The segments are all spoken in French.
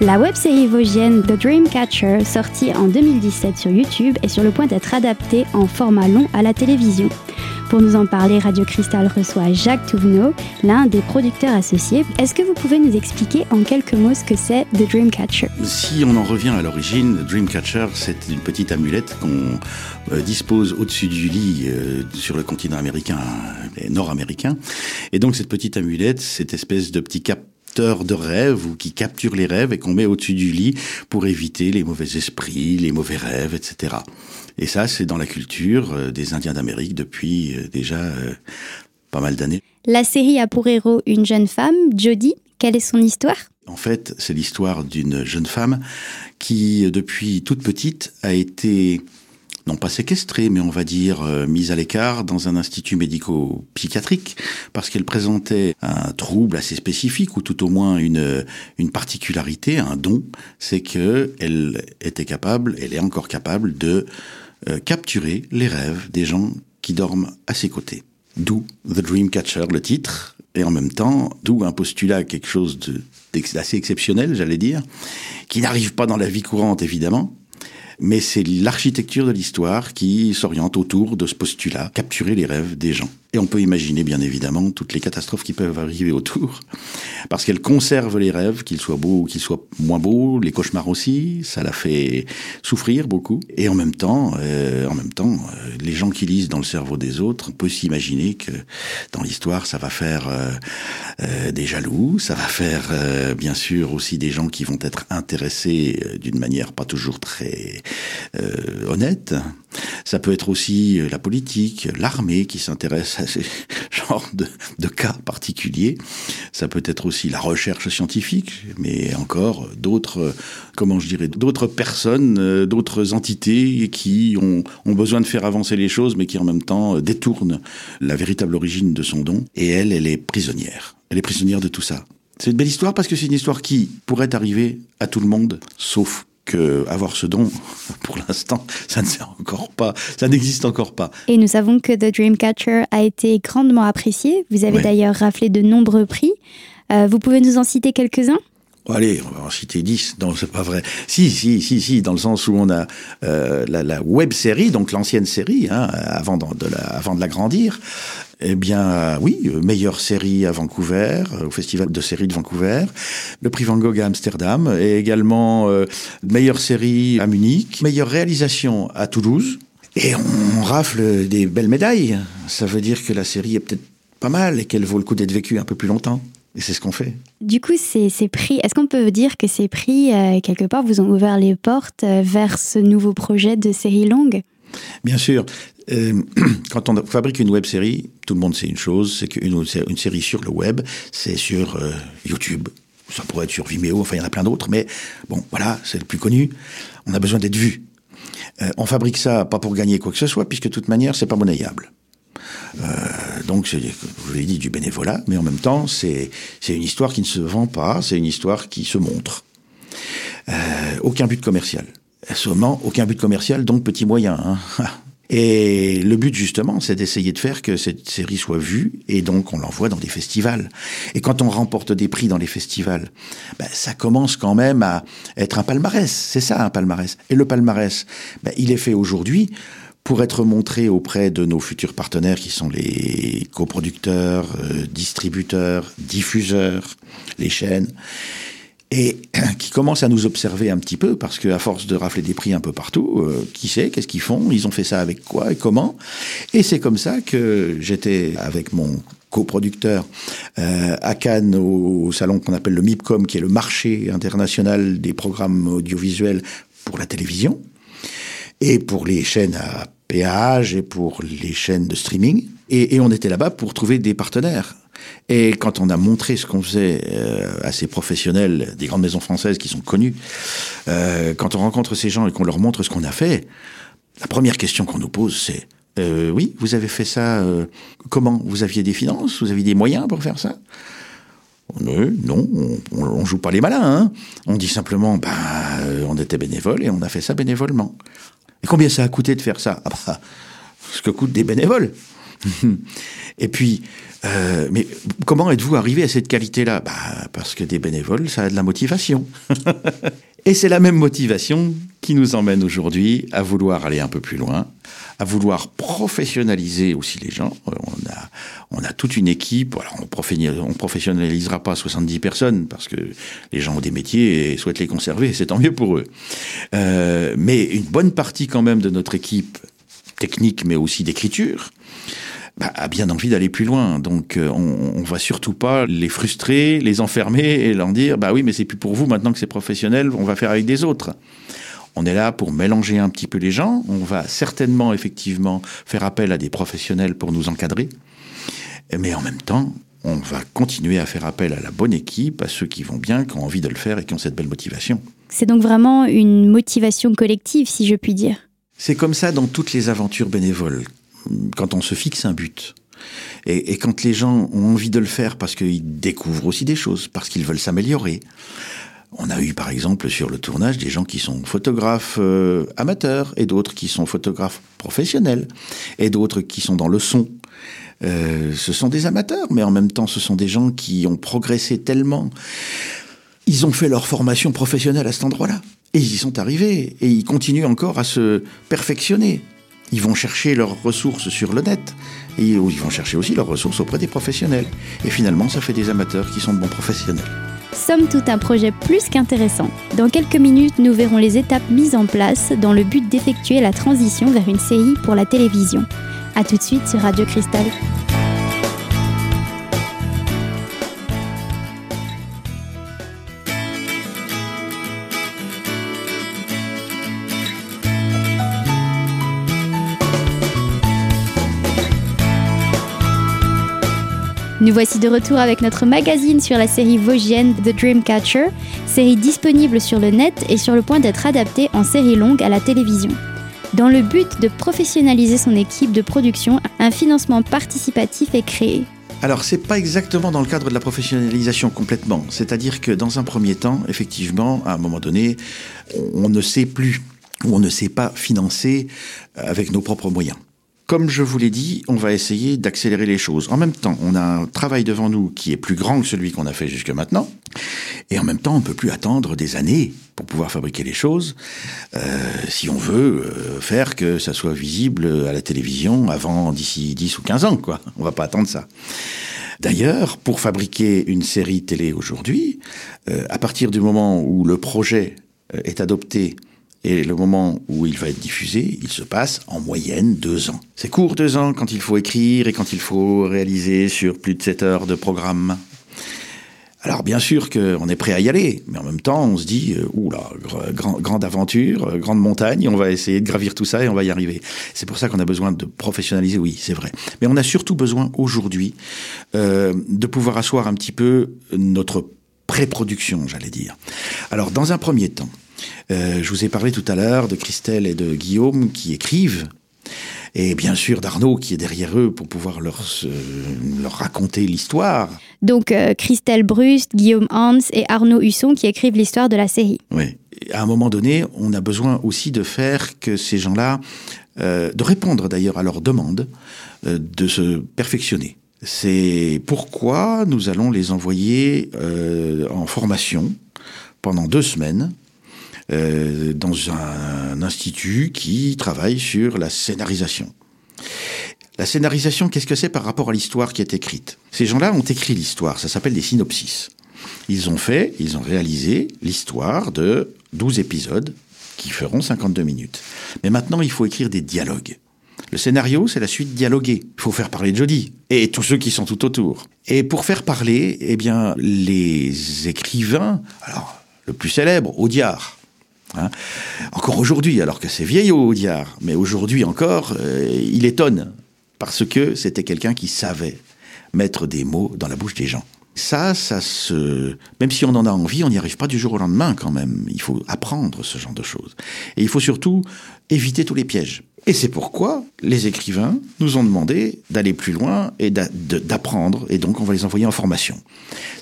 La web-série vosgienne The Dreamcatcher, sortie en 2017 sur YouTube, est sur le point d'être adaptée en format long à la télévision. Pour nous en parler, Radio Cristal reçoit Jacques Touvenot, l'un des producteurs associés. Est-ce que vous pouvez nous expliquer en quelques mots ce que c'est The Dreamcatcher? Si on en revient à l'origine, Dreamcatcher, c'est une petite amulette qu'on euh, dispose au-dessus du lit euh, sur le continent américain et nord-américain. Et donc cette petite amulette, cette espèce de petit de rêve ou qui capture les rêves et qu'on met au-dessus du lit pour éviter les mauvais esprits, les mauvais rêves, etc. Et ça, c'est dans la culture euh, des Indiens d'Amérique depuis euh, déjà euh, pas mal d'années. La série a pour héros une jeune femme, Jodie. Quelle est son histoire? En fait, c'est l'histoire d'une jeune femme qui, depuis toute petite, a été non pas séquestrée, mais on va dire euh, mise à l'écart dans un institut médico-psychiatrique parce qu'elle présentait un trouble assez spécifique ou tout au moins une, une particularité, un don, c'est que elle était capable, elle est encore capable de euh, capturer les rêves des gens qui dorment à ses côtés. D'où The Dreamcatcher, le titre, et en même temps, d'où un postulat, quelque chose d'assez exceptionnel, j'allais dire, qui n'arrive pas dans la vie courante, évidemment, mais c'est l'architecture de l'histoire qui s'oriente autour de ce postulat, capturer les rêves des gens. Et on peut imaginer bien évidemment toutes les catastrophes qui peuvent arriver autour, parce qu'elle conserve les rêves, qu'ils soient beaux ou qu'ils soient moins beaux, les cauchemars aussi, ça la fait souffrir beaucoup. Et en même temps, euh, en même temps, euh, les gens qui lisent dans le cerveau des autres, on peut s'imaginer que dans l'histoire, ça va faire euh, des jaloux, ça va faire bien sûr aussi des gens qui vont être intéressés d'une manière pas toujours très honnête. Ça peut être aussi la politique, l'armée qui s'intéresse à ces genres de, cas particuliers. Ça peut être aussi la recherche scientifique, mais encore d'autres, comment je dirais, d'autres personnes, euh, d'autres entités qui ont, ont, besoin de faire avancer les choses, mais qui en même temps détournent la véritable origine de son don. Et elle, elle est prisonnière. Elle est prisonnière de tout ça. C'est une belle histoire parce que c'est une histoire qui pourrait arriver à tout le monde, sauf que avoir ce don, pour l'instant, ça ne sert encore pas, ça n'existe encore pas. Et nous savons que The Dreamcatcher a été grandement apprécié. Vous avez d'ailleurs raflé de nombreux prix. Euh, vous pouvez nous en citer quelques-uns? Allez, on va en citer 10. Non, c'est pas vrai. Si, si, si, si, dans le sens où on a euh, la, la, web série, donc l'ancienne série, hein, avant, de, de la, avant de l'agrandir. Eh bien, oui, meilleure série à Vancouver, au Festival de série de Vancouver, le prix Van Gogh à Amsterdam, et également euh, meilleure série à Munich, meilleure réalisation à Toulouse. Et on rafle des belles médailles. Ça veut dire que la série est peut-être pas mal et qu'elle vaut le coup d'être vécue un peu plus longtemps. Et c'est ce qu'on fait. Du coup, ces, prix, est-ce qu'on peut dire que ces prix, euh, quelque part, vous ont ouvert les portes euh, vers ce nouveau projet de série longue? Bien sûr. Euh, quand on fabrique une web série, tout le monde sait une chose, c'est qu'une une série sur le web, c'est sur euh, YouTube. Ça pourrait être sur Vimeo, enfin il y en a plein d'autres, mais bon, voilà, c'est le plus connu. On a besoin d'être vu. Euh, on fabrique ça pas pour gagner quoi que ce soit, puisque de toute manière, c'est pas monnayable. Donc, je vous l'ai dit, du bénévolat, mais en même temps, c'est, une histoire qui ne se vend pas, c'est une histoire qui se montre. Aucun but commercial. Seulement, aucun but commercial, donc petit moyen. Hein. Et le but justement, c'est d'essayer de faire que cette série soit vue et donc on l'envoie dans des festivals. Et quand on remporte des prix dans les festivals, ben, ça commence quand même à être un palmarès. C'est ça un palmarès. Et le palmarès, ben, il est fait aujourd'hui pour être montré auprès de nos futurs partenaires qui sont les coproducteurs, euh, distributeurs, diffuseurs, les chaînes et qui commencent à nous observer un petit peu parce que à force de rafler des prix un peu partout, euh, qui sait, qu'est-ce qu'ils font, ils ont fait ça avec quoi et comment. Et c'est comme ça que j'étais avec mon coproducteur euh, à Cannes au, au salon qu'on appelle le MIPCOM, qui est le marché international des programmes audiovisuels pour la télévision et pour les chaînes à péage et pour les chaînes de streaming. Et, on était là-bas pour trouver des partenaires. Et quand on a montré ce qu'on faisait euh, à ces professionnels des grandes maisons françaises qui sont connues, euh, quand on rencontre ces gens et qu'on leur montre ce qu'on a fait, la première question qu'on nous pose, c'est euh, oui, vous avez fait ça euh, comment? Vous aviez des finances? Vous aviez des moyens pour faire ça? Non, on, on joue pas les malins. Hein on dit simplement, bah, on était bénévole et on a fait ça bénévolement. Et combien ça a coûté de faire ça? Ah bah, Ce que coûtent des bénévoles. Et puis, euh, mais comment êtes-vous arrivé à cette qualité-là? Bah, Parce que des bénévoles, ça a de la motivation. Et c'est la même motivation qui nous emmène aujourd'hui à vouloir aller un peu plus loin, à vouloir professionnaliser aussi les gens. On a, on a toute une équipe. Alors on, professionnalisera pas 70 personnes parce que les gens ont des métiers et souhaitent les conserver. C'est tant mieux pour eux. Euh, mais une bonne partie quand même de notre équipe technique, mais aussi d'écriture, bah, a bien envie d'aller plus loin. Donc euh, on, on va surtout pas les frustrer, les enfermer et leur dire bah oui mais c'est plus pour vous maintenant que c'est professionnel, on va faire avec des autres. On est là pour mélanger un petit peu les gens. On va certainement effectivement faire appel à des professionnels pour nous encadrer, mais en même temps on va continuer à faire appel à la bonne équipe, à ceux qui vont bien, qui ont envie de le faire et qui ont cette belle motivation. C'est donc vraiment une motivation collective, si je puis dire. C'est comme ça dans toutes les aventures bénévoles quand on se fixe un but. Et, quand les gens ont envie de le faire parce qu'ils découvrent aussi des choses, parce qu'ils veulent s'améliorer. On a eu par exemple sur le tournage des gens qui sont photographes euh, amateurs et d'autres qui sont photographes professionnels et d'autres qui sont dans le son. Euh, ce sont des amateurs, mais en même temps ce sont des gens qui ont progressé tellement. Ils ont fait leur formation professionnelle à cet endroit-là. Et ils y sont arrivés. Et ils continuent encore à se perfectionner. Ils vont chercher leurs ressources sur le net et ils vont chercher aussi leurs ressources auprès des professionnels. Et finalement, ça fait des amateurs qui sont de bons professionnels. Somme toute un projet plus qu'intéressant. Dans quelques minutes, nous verrons les étapes mises en place dans le but d'effectuer la transition vers une série pour la télévision. A tout de suite sur Radio Cristal. Nous voici de retour avec notre magazine sur la série vosgienne The Dreamcatcher, série disponible sur le net et sur le point d'être adaptée en série longue à la télévision. Dans le but de professionnaliser son équipe de production, un financement participatif est créé. Alors, c'est pas exactement dans le cadre de la professionnalisation complètement. C'est-à-dire que dans un premier temps, effectivement, à un moment donné, on ne sait plus ou on ne sait pas financer avec nos propres moyens. Comme je vous l'ai dit, on va essayer d'accélérer les choses. En même temps, on a un travail devant nous qui est plus grand que celui qu'on a fait jusque maintenant. Et en même temps, on ne peut plus attendre des années pour pouvoir fabriquer les choses, euh, si on veut euh, faire que ça soit visible à la télévision avant d'ici 10 ou 15 ans, quoi. On va pas attendre ça. D'ailleurs, pour fabriquer une série télé aujourd'hui, euh, à partir du moment où le projet est adopté et le moment où il va être diffusé, il se passe en moyenne deux ans. C'est court deux ans quand il faut écrire et quand il faut réaliser sur plus de sept heures de programme. Alors bien sûr qu'on est prêt à y aller, mais en même temps on se dit, euh, oula, grand, grande aventure, euh, grande montagne, on va essayer de gravir tout ça et on va y arriver. C'est pour ça qu'on a besoin de professionnaliser, oui, c'est vrai. Mais on a surtout besoin aujourd'hui euh, de pouvoir asseoir un petit peu notre pré-production, j'allais dire. Alors dans un premier temps, euh, je vous ai parlé tout à l'heure de Christelle et de Guillaume qui écrivent. Et bien sûr d'Arnaud qui est derrière eux pour pouvoir leur, euh, leur raconter l'histoire. Donc euh, Christelle Brust, Guillaume Hans et Arnaud Husson qui écrivent l'histoire de la série. Oui. À un moment donné, on a besoin aussi de faire que ces gens-là, euh, de répondre d'ailleurs à leurs demandes, de se perfectionner. C'est pourquoi nous allons les envoyer en formation pendant deux semaines euh, dans un institut qui travaille sur la scénarisation. La scénarisation, qu'est-ce que c'est par rapport à l'histoire qui est écrite? Ces gens-là ont écrit l'histoire, ça s'appelle des synopsis. Ils ont fait, ils ont réalisé l'histoire de 12 épisodes qui feront 52 minutes. Mais maintenant, il faut écrire des dialogues. Le scénario, c'est la suite dialoguée. Il faut faire parler Jodie et tous ceux qui sont tout autour. Et pour faire parler, eh bien, les écrivains, alors, le plus célèbre, Audiard, Hein encore aujourd'hui, alors que c'est vieillot Audiard, mais aujourd'hui encore, euh, il étonne parce que c'était quelqu'un qui savait mettre des mots dans la bouche des gens. Ça, ça se, même si on en a envie, on n'y arrive pas du jour au lendemain quand même. Il faut apprendre ce genre de choses. Et il faut surtout éviter tous les pièges. Et c'est pourquoi les écrivains nous ont demandé d'aller plus loin et d'apprendre, et donc on va les envoyer en formation.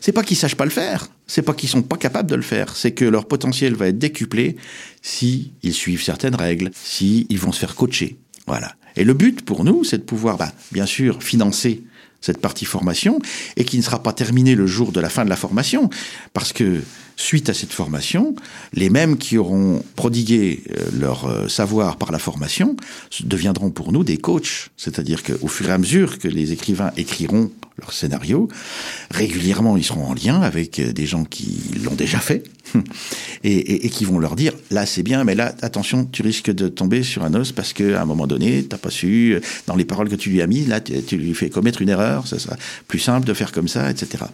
C'est pas qu'ils sachent pas le faire, c'est pas qu'ils sont pas capables de le faire, c'est que leur potentiel va être décuplé si ils suivent certaines règles, si ils vont se faire coacher. Voilà. Et le but pour nous, c'est de pouvoir, bah, bien sûr, financer cette partie formation et qui ne sera pas terminée le jour de la fin de la formation parce que suite à cette formation, les mêmes qui auront prodigué euh, leur euh, savoir par la formation deviendront pour nous des coachs. C'est-à-dire qu'au fur et à mesure que les écrivains écriront leur scénario, régulièrement ils seront en lien avec euh, des gens qui l'ont déjà fait et, qui vont leur dire là c'est bien, mais là attention, tu risques de tomber sur un os parce qu'à un moment donné, t'as pas su, dans les paroles que tu lui as mis, là tu lui fais commettre une erreur, ça sera plus simple de faire comme ça, etc.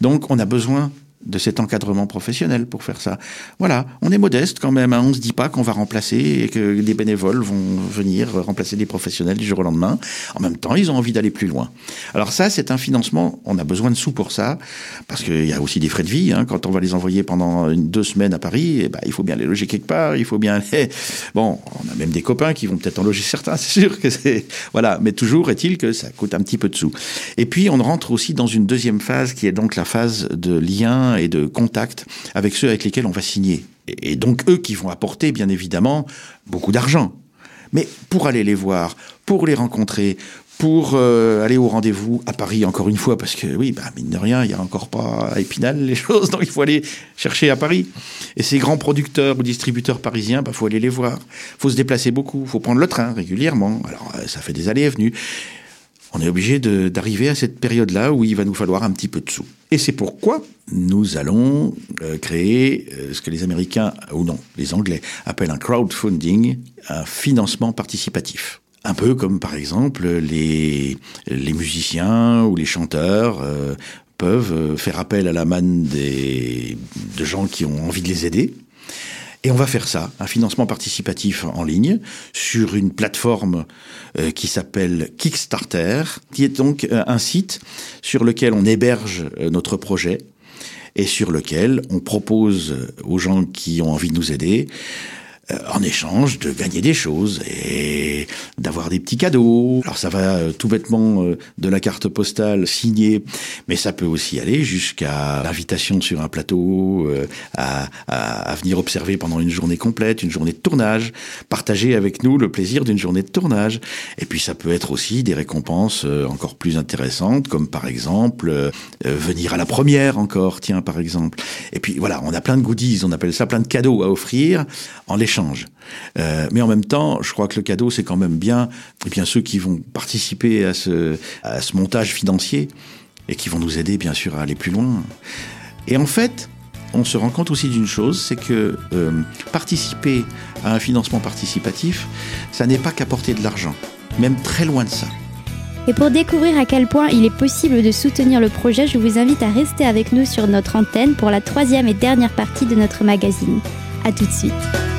Donc on a besoin de cet encadrement professionnel pour faire ça. Voilà, on est modeste quand même, hein. on ne se dit pas qu'on va remplacer et que des bénévoles vont venir remplacer des professionnels du jour au lendemain. En même temps, ils ont envie d'aller plus loin. Alors ça, c'est un financement, on a besoin de sous pour ça, parce qu'il y a aussi des frais de vie. Hein. Quand on va les envoyer pendant deux semaines à Paris, eh ben, il faut bien les loger quelque part, il faut bien aller... Bon, on a même des copains qui vont peut-être en loger certains, c'est sûr que c'est... Voilà, mais toujours est-il que ça coûte un petit peu de sous. Et puis, on rentre aussi dans une deuxième phase qui est donc la phase de lien et de contact avec ceux avec lesquels on va signer. Et donc eux qui vont apporter, bien évidemment, beaucoup d'argent. Mais pour aller les voir, pour les rencontrer, pour euh, aller au rendez-vous à Paris encore une fois, parce que oui, bah, mine de rien, il n'y a encore pas à Épinal les choses, donc il faut aller chercher à Paris. Et ces grands producteurs ou distributeurs parisiens, il bah, faut aller les voir. Il faut se déplacer beaucoup, il faut prendre le train régulièrement. Alors euh, ça fait des allées et venues on est obligé d'arriver à cette période-là où il va nous falloir un petit peu de sous. Et c'est pourquoi nous allons euh, créer euh, ce que les Américains, ou non, les Anglais, appellent un crowdfunding, un financement participatif. Un peu comme par exemple les, musiciens ou les chanteurs euh, peuvent faire appel à la manne de gens qui ont envie de les aider. Et on va faire ça, un financement participatif en ligne, sur une plateforme euh, qui s'appelle Kickstarter, qui est donc euh, un site sur lequel on héberge euh, notre projet et sur lequel on propose aux gens qui ont envie de nous aider en échange de gagner des choses et d'avoir des petits cadeaux. Alors ça va euh, tout bêtement euh, de la carte postale signée, mais ça peut aussi aller jusqu'à l'invitation sur un plateau, à, venir observer pendant une journée complète, une journée de tournage, partager avec nous le plaisir d'une journée de tournage. Et puis ça peut être aussi des récompenses encore plus intéressantes, comme par exemple venir à la première encore, tiens par exemple. Et puis voilà, on a plein de goodies, on appelle ça plein de cadeaux à offrir en les Euh, mais en même temps, je crois que le cadeau, c'est quand même bien, et bien ceux qui vont participer à ce, à ce montage financier et qui vont nous aider, bien sûr, à aller plus loin. Et en fait, on se rend compte aussi d'une chose, c'est que euh, participer à un financement participatif, ça n'est pas qu'apporter de l'argent, même très loin de ça. Et pour découvrir à quel point il est possible de soutenir le projet, je vous invite à rester avec nous sur notre antenne pour la troisième et dernière partie de notre magazine. A tout de suite.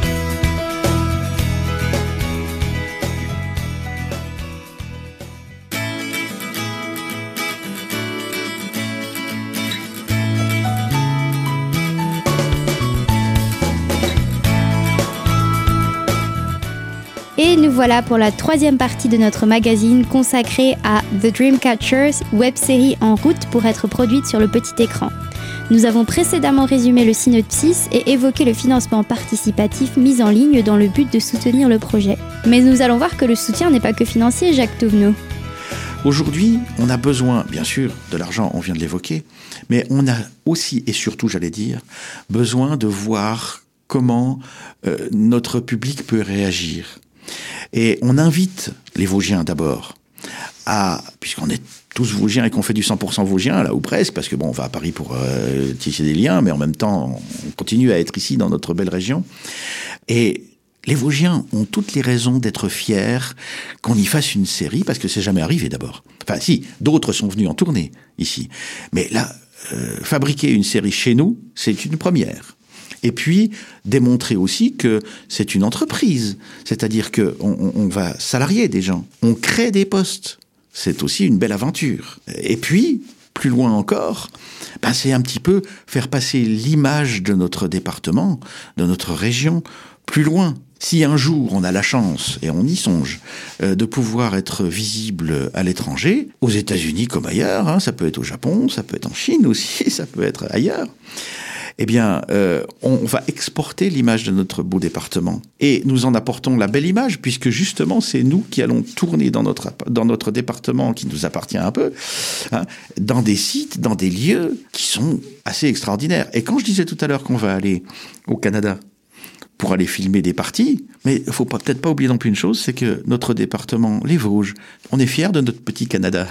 Et nous voilà pour la troisième partie de notre magazine consacrée à The Dreamcatchers, web série en route pour être produite sur le petit écran. Nous avons précédemment résumé le synopsis et évoqué le financement participatif mis en ligne dans le but de soutenir le projet. Mais nous allons voir que le soutien n'est pas que financier, Jacques Touvenot. Aujourd'hui, on a besoin, bien sûr, de l'argent, on vient de l'évoquer, mais on a aussi et surtout, j'allais dire, besoin de voir comment euh, notre public peut réagir. Et on invite les Vosgiens d'abord à, puisqu'on est tous Vosgiens et qu'on fait du 100% Vosgien, là ou presque, parce que bon, on va à Paris pour euh, tisser des liens, mais en même temps, on continue à être ici dans notre belle région. Et les Vosgiens ont toutes les raisons d'être fiers qu'on y fasse une série, parce que c'est jamais arrivé d'abord. Enfin, si, d'autres sont venus en tournée ici. Mais là, euh, fabriquer une série chez nous, c'est une première. Et puis démontrer aussi que c'est une entreprise, c'est-à-dire que on, va salarier des gens, on crée des postes. C'est aussi une belle aventure. Et puis plus loin encore, ben c'est un petit peu faire passer l'image de notre département, de notre région, plus loin. Si un jour on a la chance, et on y songe, euh, de pouvoir être visible à l'étranger, aux États-Unis comme ailleurs, hein, ça peut être au Japon, ça peut être en Chine aussi, ça peut être ailleurs, eh bien, euh, on va exporter l'image de notre beau département. Et nous en apportons la belle image, puisque justement, c'est nous qui allons tourner dans notre, dans notre département, qui nous appartient un peu, hein, dans des sites, dans des lieux qui sont assez extraordinaires. Et quand je disais tout à l'heure qu'on va aller au Canada, pour aller filmer des parties. Mais il faut peut-être pas oublier non plus une chose, c'est que notre département, les Vosges, on est fiers de notre petit Canada.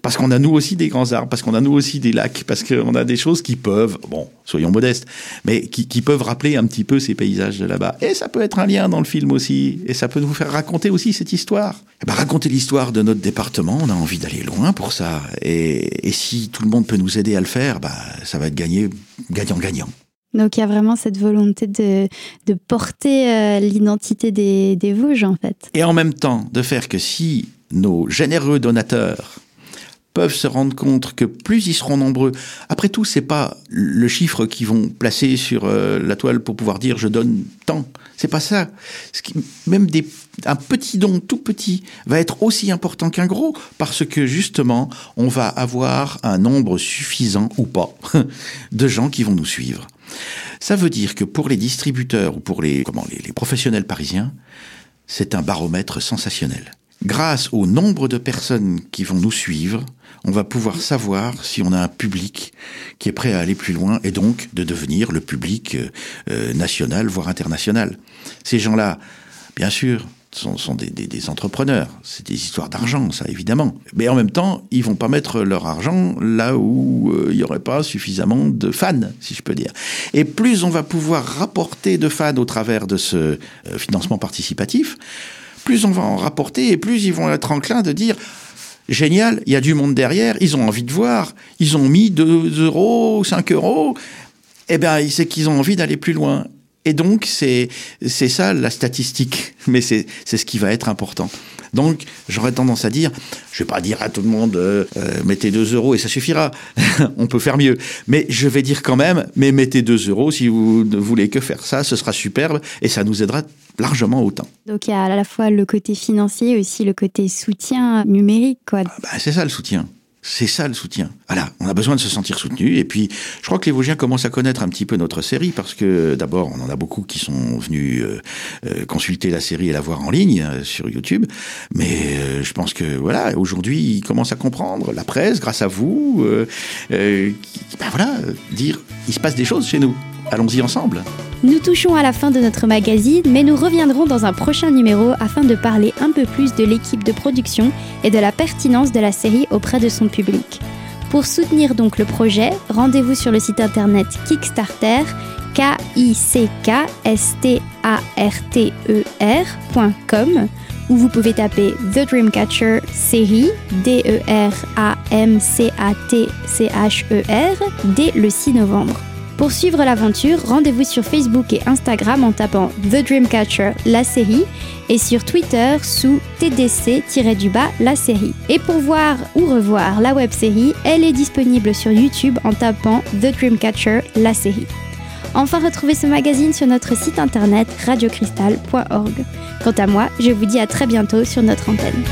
Parce qu'on a nous aussi des grands arbres, parce qu'on a nous aussi des lacs, parce qu'on a des choses qui peuvent, bon, soyons modestes, mais qui, peuvent rappeler un petit peu ces paysages de là-bas. Et ça peut être un lien dans le film aussi, et ça peut nous faire raconter aussi cette histoire. Eh ben, raconter l'histoire de notre département, on a envie d'aller loin pour ça. Et, si tout le monde peut nous aider à le faire, bah, ça va être gagné, gagnant-gagnant. Donc il y a vraiment cette volonté de, porter euh, l'identité des, des Vosges en fait. Et en même temps de faire que si nos généreux donateurs peuvent se rendre compte que plus ils seront nombreux. Après tout, c'est pas le chiffre qu'ils vont placer sur euh, la toile pour pouvoir dire je donne tant. C'est pas ça. Même un petit don tout petit va être aussi important qu'un gros parce que justement, on va avoir un nombre suffisant ou pas de gens qui vont nous suivre. Ça veut dire que pour les distributeurs ou pour les, professionnels parisiens, c'est un baromètre sensationnel. Grâce au nombre de personnes qui vont nous suivre, on va pouvoir savoir si on a un public qui est prêt à aller plus loin et donc de devenir le public euh, national, voire international. Ces gens-là, bien sûr, sont, sont des, entrepreneurs. C'est des histoires d'argent, ça, évidemment. Mais en même temps, ils vont pas mettre leur argent là où euh, il n'y aurait pas suffisamment de fans, si je peux dire. Et plus on va pouvoir rapporter de fans au travers de ce euh, financement participatif, plus on va en rapporter et plus ils vont être enclins de dire génial, il y a du monde derrière, ils ont envie de voir, ils ont mis 2 euros, 5 euros, eh bien, c'est qu'ils ont envie d'aller plus loin. Et donc, c'est ça la statistique, mais c'est ce qui va être important. Donc, j'aurais tendance à dire, je vais pas dire à tout le monde, euh, euh, mettez 2 euros et ça suffira. On peut faire mieux. Mais je vais dire quand même, mais mettez 2 euros si vous ne voulez que faire ça, ce sera superbe et ça nous aidera largement autant. Donc, il y a à la fois le côté financier et aussi le côté soutien numérique. Quoi. Ah bah, c'est ça le soutien. C'est ça le soutien. Voilà, on a besoin de se sentir soutenu. Et puis, je crois que les Vosgiens commencent à connaître un petit peu notre série parce que d'abord, on en a beaucoup qui sont venus euh, euh, consulter la série et la voir en ligne euh, sur YouTube. Mais je pense que voilà, aujourd'hui, ils commencent à comprendre. La presse, grâce à vous, ben voilà, dire il se passe des choses chez nous. Allons-y ensemble. Nous touchons à la fin de notre magazine, mais nous reviendrons dans un prochain numéro afin de parler un peu plus de l'équipe de production et de la pertinence de la série auprès de son public. Pour soutenir donc le projet, rendez-vous sur le site internet Kickstarter, K-I-C-K-S-T-A-R-T-E-R.com, où vous pouvez taper The Dreamcatcher série, D-E-R-A-M-C-A-T-C-H-E-R, dès le 6 novembre. Pour suivre l'aventure, rendez-vous sur Facebook et Instagram en tapant The Dreamcatcher, la série, et sur Twitter sous TDC-du-bas, la série. Et pour voir ou revoir la web série, elle est disponible sur YouTube en tapant The Dreamcatcher, la série. Enfin, retrouvez ce magazine sur notre site internet radiocristal.org. Quant à moi, je vous dis à très bientôt sur notre antenne.